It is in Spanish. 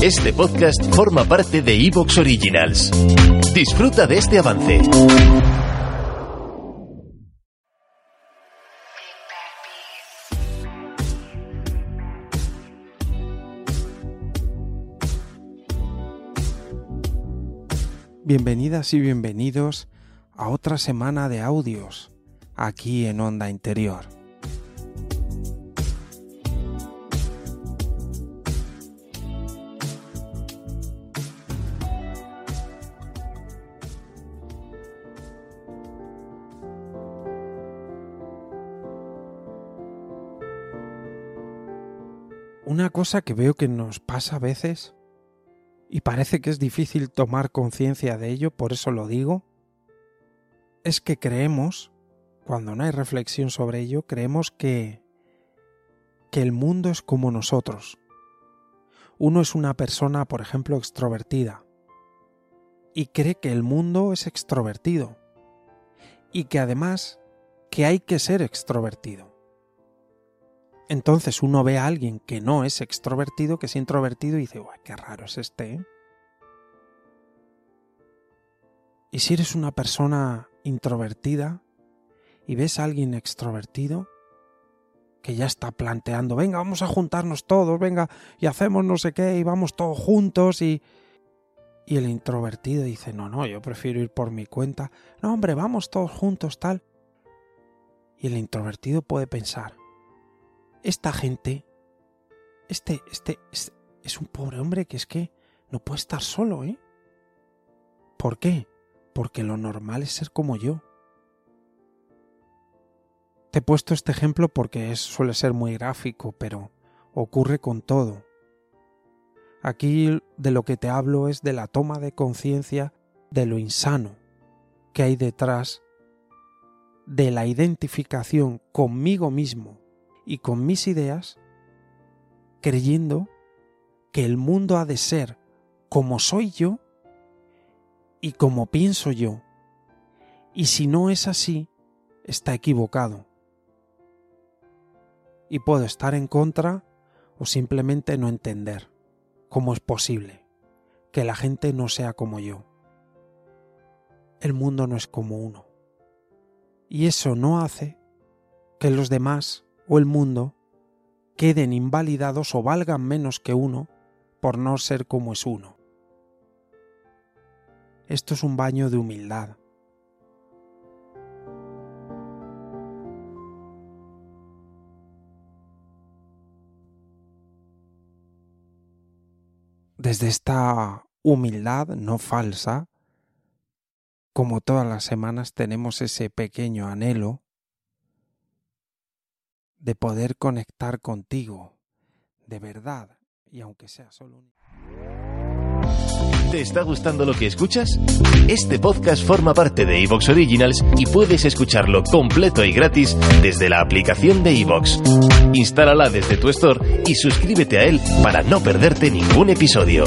Este podcast forma parte de Evox Originals. Disfruta de este avance. Bienvenidas y bienvenidos a otra semana de audios aquí en Onda Interior. Una cosa que veo que nos pasa a veces, y parece que es difícil tomar conciencia de ello, por eso lo digo, es que creemos, cuando no hay reflexión sobre ello, creemos que, que el mundo es como nosotros. Uno es una persona, por ejemplo, extrovertida, y cree que el mundo es extrovertido, y que además que hay que ser extrovertido. Entonces uno ve a alguien que no es extrovertido, que es introvertido y dice, Uy, qué raro es este. ¿eh?". Y si eres una persona introvertida y ves a alguien extrovertido que ya está planteando, venga, vamos a juntarnos todos, venga, y hacemos no sé qué, y vamos todos juntos, y... Y el introvertido dice, no, no, yo prefiero ir por mi cuenta, no, hombre, vamos todos juntos, tal. Y el introvertido puede pensar, esta gente, este, este, es, un pobre hombre que es que no puede estar solo, ¿eh? ¿Por qué? Porque lo normal es ser como yo. Te he puesto este ejemplo porque es, suele ser muy gráfico, pero ocurre con todo. Aquí de lo que te hablo es de la toma de conciencia de lo insano que hay detrás de la identificación conmigo mismo y con mis ideas, creyendo que el mundo ha de ser como soy yo y como pienso yo. Y si no es así, está equivocado. Y puedo estar en contra o simplemente no entender cómo es posible que la gente no sea como yo. El mundo no es como uno. Y eso no hace que los demás o el mundo queden invalidados o valgan menos que uno por no ser como es uno. Esto es un baño de humildad. Desde esta humildad no falsa, como todas las semanas tenemos ese pequeño anhelo de poder conectar contigo, de verdad, y aunque sea solo un... ¿Te está gustando lo que escuchas? Este podcast forma parte de Evox Originals y puedes escucharlo completo y gratis desde la aplicación de Evox. Instálala desde tu store y suscríbete a él para no perderte ningún episodio.